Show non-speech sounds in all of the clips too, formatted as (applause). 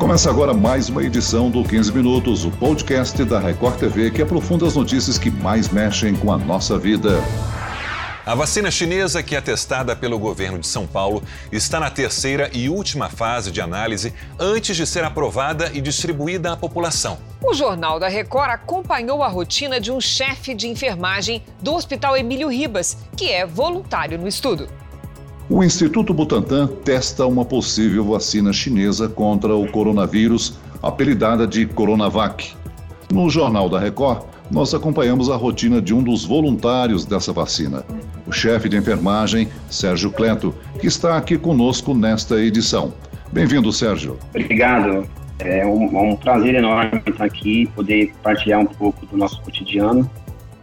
Começa agora mais uma edição do 15 Minutos, o podcast da Record TV que aprofunda as notícias que mais mexem com a nossa vida. A vacina chinesa, que é testada pelo governo de São Paulo, está na terceira e última fase de análise antes de ser aprovada e distribuída à população. O Jornal da Record acompanhou a rotina de um chefe de enfermagem do Hospital Emílio Ribas, que é voluntário no estudo. O Instituto Butantan testa uma possível vacina chinesa contra o coronavírus, apelidada de Coronavac. No Jornal da Record, nós acompanhamos a rotina de um dos voluntários dessa vacina, o chefe de enfermagem, Sérgio Cleto, que está aqui conosco nesta edição. Bem-vindo, Sérgio. Obrigado. É um, um prazer enorme estar aqui, poder partilhar um pouco do nosso cotidiano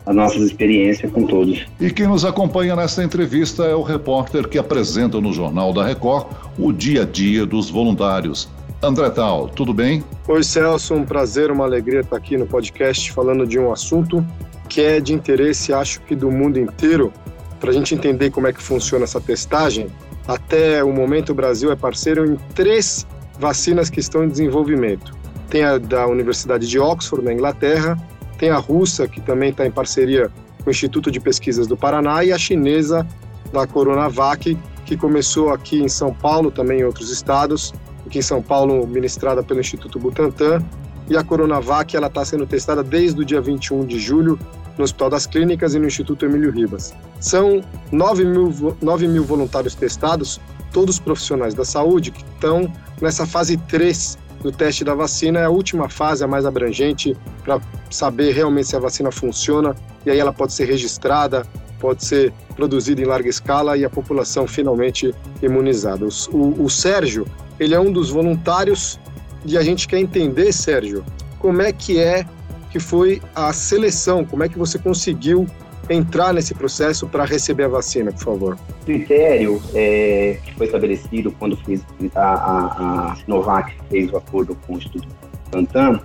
as nossas experiências com todos. E quem nos acompanha nesta entrevista é o repórter que apresenta no Jornal da Record o dia a dia dos voluntários. André Tal, tudo bem? Oi, Celso, um prazer, uma alegria estar aqui no podcast falando de um assunto que é de interesse, acho que do mundo inteiro, para a gente entender como é que funciona essa testagem. Até o momento, o Brasil é parceiro em três vacinas que estão em desenvolvimento. Tem a da Universidade de Oxford, na Inglaterra, tem a russa, que também está em parceria com o Instituto de Pesquisas do Paraná, e a chinesa da Coronavac, que começou aqui em São Paulo, também em outros estados, aqui em São Paulo ministrada pelo Instituto Butantan, e a Coronavac ela está sendo testada desde o dia 21 de julho no Hospital das Clínicas e no Instituto Emílio Ribas. São 9 mil, 9 mil voluntários testados, todos profissionais da saúde, que estão nessa fase 3 do teste da vacina é a última fase, a mais abrangente, para saber realmente se a vacina funciona e aí ela pode ser registrada, pode ser produzida em larga escala e a população finalmente imunizada. O, o Sérgio, ele é um dos voluntários e a gente quer entender, Sérgio, como é que é que foi a seleção, como é que você conseguiu entrar nesse processo para receber a vacina, por favor? O critério é, que foi estabelecido quando fez a, a, a Sinovac fez o acordo com o Instituto Tantan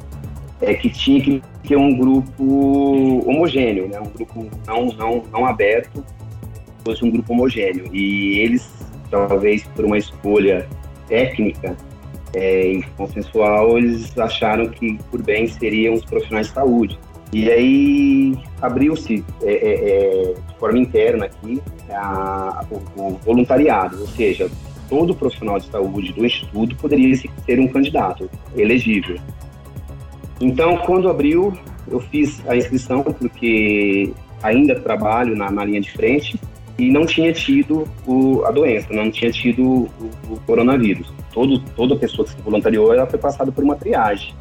é que tinha que ter um grupo homogêneo, né? um grupo não, não, não aberto, fosse um grupo homogêneo. E eles, talvez por uma escolha técnica é, e consensual, eles acharam que por bem seriam os profissionais de saúde. E aí abriu-se é, é, é, de forma interna aqui a, o, o, voluntariado, ou seja, todo profissional de saúde do Instituto poderia ser um candidato elegível. Então, quando abriu, eu fiz a inscrição porque ainda trabalho na, na linha de frente e não tinha tido o, a doença, não tinha tido o, o coronavírus. Todo, toda pessoa que se voluntariou ela foi passada por uma triagem.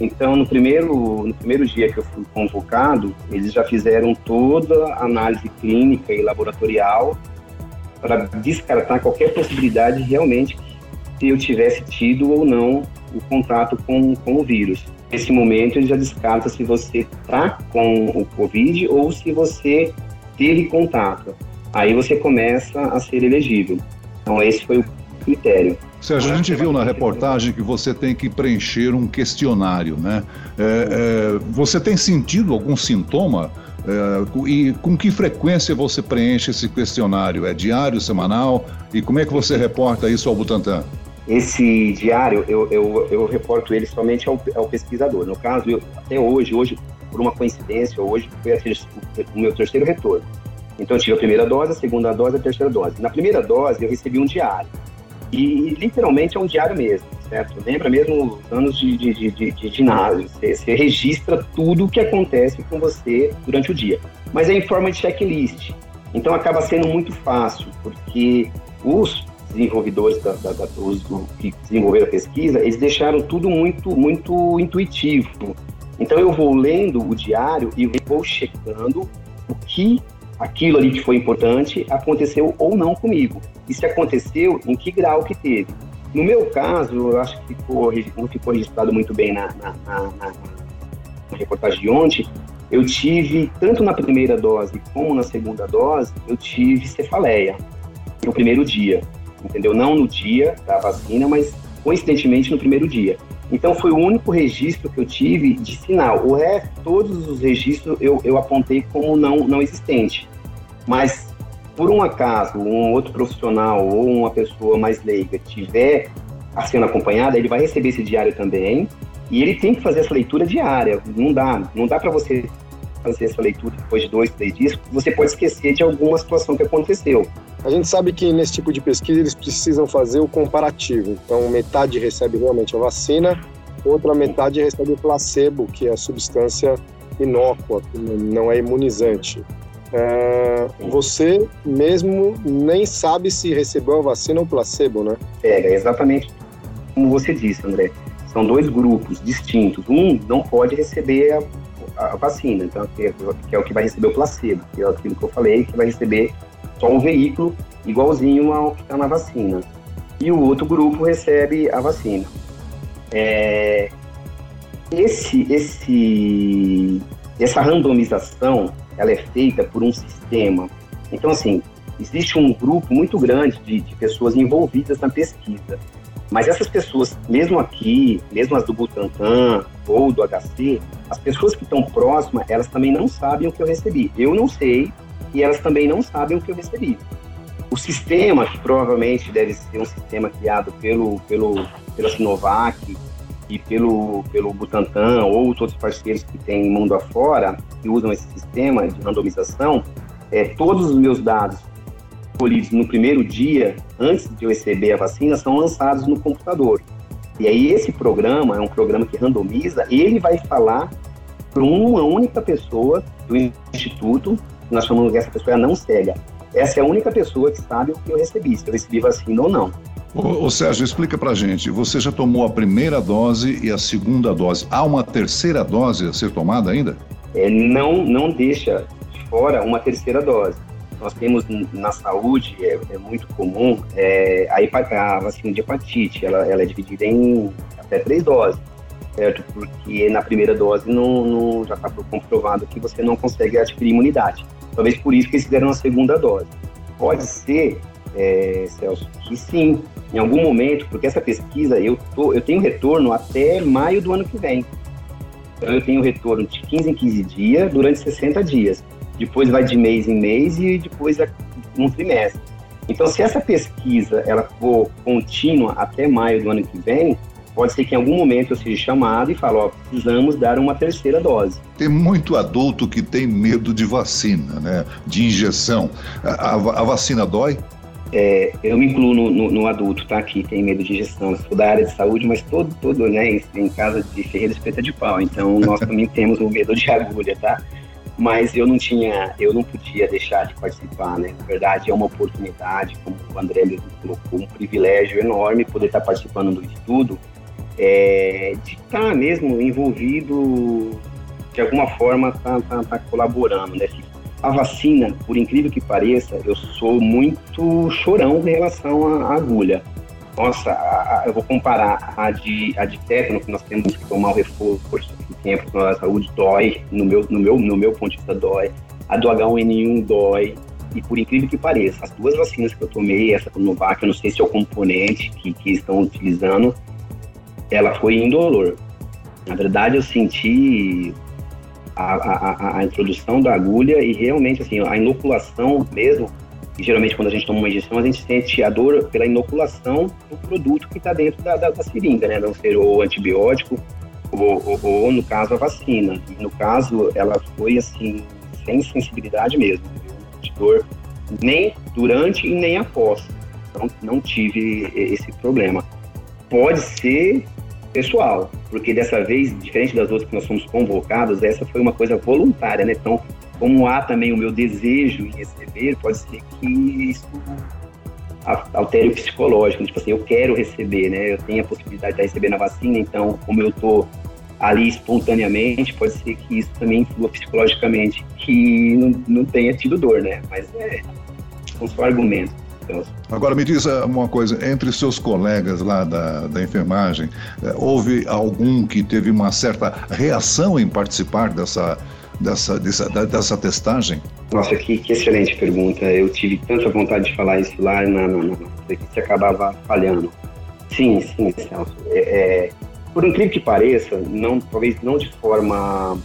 Então, no primeiro, no primeiro dia que eu fui convocado, eles já fizeram toda a análise clínica e laboratorial para descartar qualquer possibilidade realmente se eu tivesse tido ou não o contato com, com o vírus. Nesse momento, ele já descarta se você está com o Covid ou se você teve contato. Aí você começa a ser elegível. Então, esse foi o critério. Sérgio, a gente viu na reportagem que você tem que preencher um questionário, né? É, é, você tem sentido algum sintoma? É, e com que frequência você preenche esse questionário? É diário, semanal? E como é que você reporta isso ao Butantan? Esse diário, eu, eu, eu reporto ele somente ao, ao pesquisador. No caso, eu, até hoje, hoje, por uma coincidência, hoje foi o meu terceiro retorno. Então, eu tive a primeira dose, a segunda dose, a terceira dose. Na primeira dose, eu recebi um diário. E literalmente é um diário mesmo, certo? Lembra mesmo os anos de, de, de, de ginásio. Você, você, registra tudo o que acontece com você durante o dia. Mas é em forma de checklist. Então acaba sendo muito fácil, porque os desenvolvedores da, da, da os, que desenvolveram a pesquisa, eles deixaram tudo muito, muito intuitivo. Então eu vou lendo o diário e vou checando o que aquilo ali que foi importante aconteceu ou não comigo. E se aconteceu, em que grau que teve. No meu caso, eu acho que ficou, não ficou registrado muito bem na, na, na, na reportagem de ontem, eu tive, tanto na primeira dose como na segunda dose, eu tive cefaleia no primeiro dia, entendeu? Não no dia da vacina, mas coincidentemente no primeiro dia. Então foi o único registro que eu tive de sinal. O resto, todos os registros eu, eu apontei como não, não existente. Mas, por um acaso, um outro profissional ou uma pessoa mais leiga tiver sendo acompanhado, ele vai receber esse diário também e ele tem que fazer essa leitura diária. Não dá, não dá para você fazer essa leitura depois de dois, três dias, você pode esquecer de alguma situação que aconteceu. A gente sabe que nesse tipo de pesquisa eles precisam fazer o comparativo. Então, metade recebe realmente a vacina, outra metade recebe o placebo, que é a substância inócua, que não é imunizante. É, você mesmo nem sabe se recebeu a vacina ou placebo, né? É, exatamente como você disse, André. São dois grupos distintos. Um não pode receber a a, vacina, então, que é, que é, o que vai receber o placebo, que é aquilo que eu falei, que vai receber só um veículo igualzinho ao que está na vacina. E o outro grupo recebe a vacina. É, esse, esse, essa randomização ela é feita por um sistema. Então, assim, existe um grupo muito grande de, de pessoas envolvidas na pesquisa. Mas essas pessoas, mesmo aqui, mesmo as do Butantan ou do HC, as pessoas que estão próximas, elas também não sabem o que eu recebi. Eu não sei e elas também não sabem o que eu recebi. O sistema, que provavelmente deve ser um sistema criado pelo, pelo, pela Sinovac e pelo, pelo Butantan ou os outros parceiros que têm mundo afora, que usam esse sistema de randomização, é, todos os meus dados colhidos no primeiro dia, antes de eu receber a vacina, são lançados no computador. E aí esse programa é um programa que randomiza, ele vai falar para uma única pessoa do instituto, nós chamamos dessa pessoa é não cega. Essa é a única pessoa que sabe o que eu recebi, se eu recebi vacina ou não. Ô, ô Sérgio, explica pra gente, você já tomou a primeira dose e a segunda dose. Há uma terceira dose a ser tomada ainda? É, não, não deixa de fora uma terceira dose nós temos na saúde, é, é muito comum, é, a, a, vacina de hepatite, ela, ela é dividida em até três doses, certo? Porque na primeira dose não, não já está comprovado que você não consegue adquirir imunidade. Talvez por isso que eles fizeram a segunda dose. Pode ser, é, Celso, que sim, em algum momento, porque essa pesquisa eu, tô, eu tenho retorno até maio do ano que vem. Então eu tenho retorno de 15 em 15 dias durante 60 dias depois vai de mês em mês e depois é um trimestre. Então, se essa pesquisa ela for contínua até maio do ano que vem, pode ser que em algum momento eu seja chamado e falo, ó, precisamos dar uma terceira dose. Tem muito adulto que tem medo de vacina, né? De injeção. A, a, a vacina dói? É, eu me incluo no, no, no, adulto, tá? Que tem medo de injeção. Sou da área de saúde, mas todo, todo, né? Em casa de ferreira espeta de pau. Então, nós também (laughs) temos o medo de agulha, tá? mas eu não tinha, eu não podia deixar de participar, né? Na verdade, é uma oportunidade, como o André colocou, um privilégio enorme poder estar participando do estudo, é, de estar mesmo envolvido, de alguma forma, tá, tá, tá colaborando, né? A vacina, por incrível que pareça, eu sou muito chorão em relação à agulha. Nossa, a, a, eu vou comparar a de, a de tétano, que nós temos que tomar o reforço tempo na saúde dói, no meu, no, meu, no meu ponto de vista dói, a do H1N1 dói, e por incrível que pareça, as duas vacinas que eu tomei, essa Coronavac, eu não sei se é o componente que, que estão utilizando, ela foi indolor. Na verdade, eu senti a, a, a, introdução da agulha e realmente, assim, a inoculação mesmo, geralmente quando a gente toma uma injeção, a gente sente a dor pela inoculação do produto que está dentro da, da, da, seringa, né? Não ser o antibiótico ou, ou, ou, no caso a vacina. E no caso, ela foi assim, sem sensibilidade mesmo, de dor, nem durante e nem após. Então, não tive esse problema. Pode ser pessoal, porque dessa vez, diferente das outras que nós fomos convocados, essa foi uma coisa voluntária, né? Então, como há também o meu desejo em receber, pode ser que isso altere o psicológico, tipo assim, eu quero receber, né? Eu tenho a possibilidade de receber na vacina, então, como eu tô ali espontaneamente, pode ser que isso também influa psicologicamente, que não, não tenha tido dor, né? Mas é, são só argumentos. Agora me diz ah, uma coisa, entre seus colegas lá da, da enfermagem, eh, houve algum que teve uma certa reação em participar dessa, dessa, dessa, dessa testagem? Nossa, que, que excelente pergunta. Eu tive tanta vontade de falar isso lá na, na, na que acabava falhando. Sim, sim, Celso. É, é, por incrível que pareça, não, talvez não de forma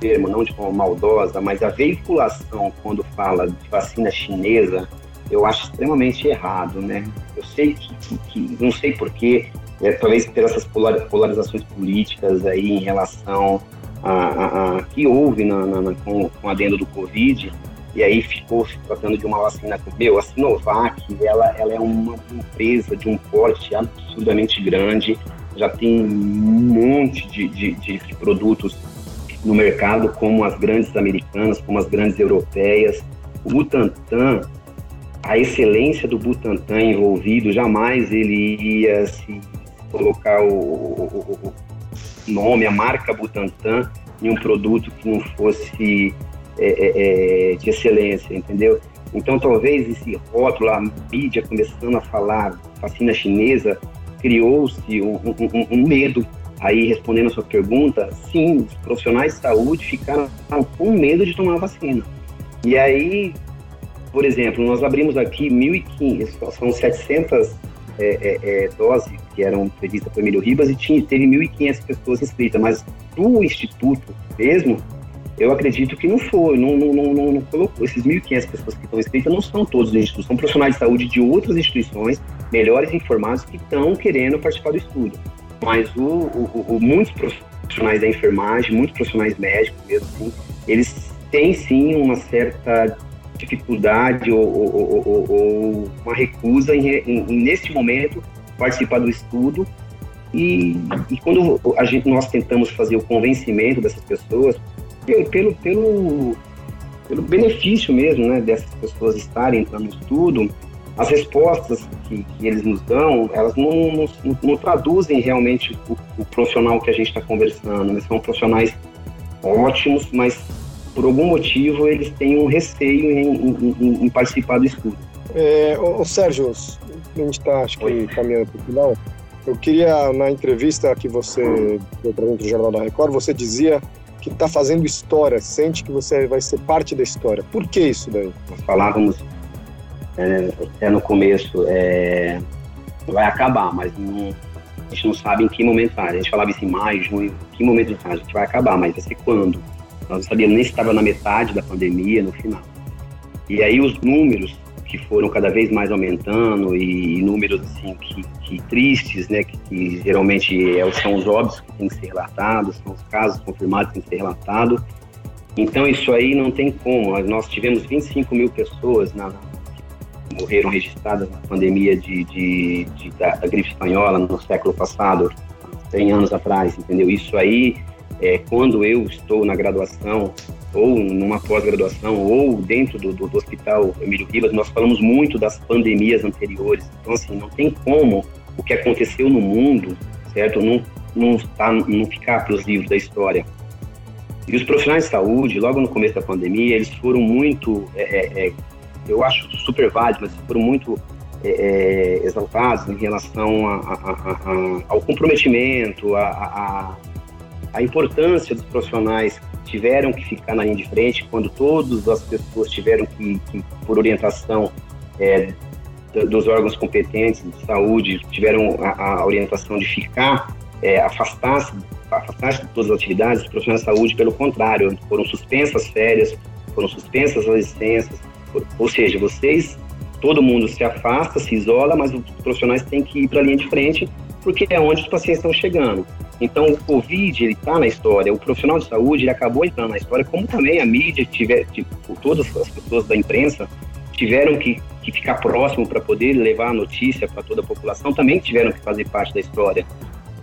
termo, não de forma maldosa, mas a veiculação quando fala de vacina chinesa, eu acho extremamente errado, né? Eu sei que, que, não sei porquê, é, talvez por essas polarizações políticas aí em relação a, a, a que houve na, na, na, com, com a adendo do Covid, e aí ficou se tratando de uma vacina. Meu, a Sinovac, ela, ela é uma empresa de um porte absurdamente grande, já tem um monte de, de, de produtos no mercado, como as grandes americanas, como as grandes europeias. O Butantan, a excelência do Butantan envolvido, jamais ele ia se colocar o, o, o nome, a marca Butantan em um produto que não fosse é, é, é, de excelência, entendeu? Então, talvez esse rótulo, a mídia começando a falar vacina chinesa, criou-se um, um, um, medo. Aí, respondendo a sua pergunta, sim, os profissionais de saúde ficaram com medo de tomar vacina. E aí, por exemplo, nós abrimos aqui 1.500, são 700 é, é, é, doses que eram previstas por Emílio Ribas e tinha, teve 1.500 pessoas inscritas, mas do Instituto mesmo, eu acredito que não foi, não, não, não, não colocou. Esses 1.500 pessoas que estão inscritas não são todos do Instituto, são profissionais de saúde de outras instituições, melhores informados, que estão querendo participar do estudo. Mas o, o, o, muitos profissionais da enfermagem, muitos profissionais médicos mesmo assim, eles têm sim uma certa dificuldade ou, ou, ou, ou uma recusa em, em, neste momento, participar do estudo. E, e quando a gente, nós tentamos fazer o convencimento dessas pessoas, pelo, pelo, pelo benefício mesmo né, dessas pessoas estarem entrando no estudo, as respostas que, que eles nos dão, elas não, não, não traduzem realmente o, o, profissional que a gente está conversando. Né? São profissionais ótimos, mas por algum motivo eles têm um receio em, em, em participar do estudo. É, ô, ô Sérgio, a gente está acho que caminhando para o final. Eu queria, na entrevista que você deu para dentro do Jornal da Record, você dizia que está fazendo história, sente que você vai ser parte da história. Por que isso daí? Nós falávamos é, até no começo, é, vai acabar, mas não, a gente não sabe em que momento vai. A gente falava isso em maio, junho, em que momento a gente vai acabar, mas vai ser quando? Nós não sabíamos nem se estava na metade da pandemia, no final. E aí os números que foram cada vez mais aumentando e, números assim que, que tristes, né, que, que, geralmente é, são os óbitos que têm que ser relatados, são os casos confirmados que têm que ser relatados. Então isso aí não tem como. Nós tivemos 25 mil pessoas na, que morreram registradas na pandemia de, de, de da, da, gripe espanhola no século passado, 100 anos atrás, entendeu? Isso aí, é, quando eu estou na graduação, ou numa pós-graduação, ou dentro do, do, do, Hospital Emílio Ribas, nós falamos muito das pandemias anteriores. Então, assim, não tem como o que aconteceu no mundo, certo, não, não, tá, não ficar para os livros da história. E os profissionais de saúde, logo no começo da pandemia, eles foram muito, é, é, é eu acho super válidos, mas foram muito é, é, exaltados em relação a, a, a, ao comprometimento, a, a importância dos profissionais tiveram que ficar na linha de frente, quando todas as pessoas tiveram que, que por orientação é, dos órgãos competentes de saúde, tiveram a, a orientação de ficar, é, afastar-se afastar de todas as atividades, os profissionais de saúde, pelo contrário, foram suspensas férias, foram suspensas as licenças, ou seja, vocês, todo mundo se afasta, se isola, mas os profissionais têm que ir para a linha de frente, porque é onde os pacientes estão chegando. Então, o Covid, ele está na história, o profissional de saúde, ele acabou entrando na história, como também a mídia, tiver, tipo, todas as pessoas da imprensa tiveram que, que ficar próximo para poder levar a notícia para toda a população, também tiveram que fazer parte da história.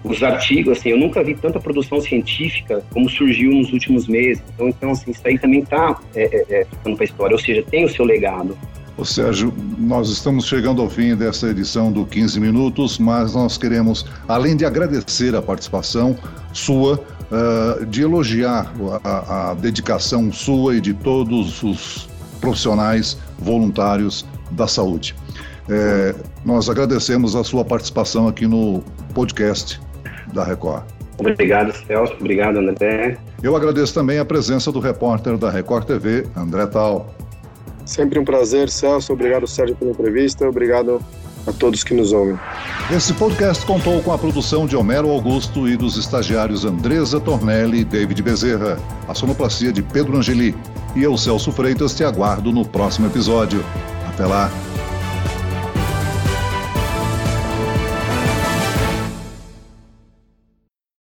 Os artigos, assim, eu nunca vi tanta produção científica como surgiu nos últimos meses. Então, então assim, isso aí também está é, é, é, ficando para a história, ou seja, tem o seu legado. Ô Sérgio, nós estamos chegando ao fim dessa edição do 15 Minutos, mas nós queremos, além de agradecer a participação sua, uh, de elogiar a, a dedicação sua e de todos os profissionais voluntários da saúde. É, nós agradecemos a sua participação aqui no podcast da Record. Obrigado, Celso. Obrigado, André. Eu agradeço também a presença do repórter da Record TV, André Tal. Sempre um prazer, Celso. Obrigado, Sérgio, pela entrevista. Obrigado a todos que nos ouvem. Esse podcast contou com a produção de Homero Augusto e dos estagiários Andresa Tornelli e David Bezerra, a sonoplastia de Pedro Angeli. E eu, Celso Freitas, te aguardo no próximo episódio. Até lá!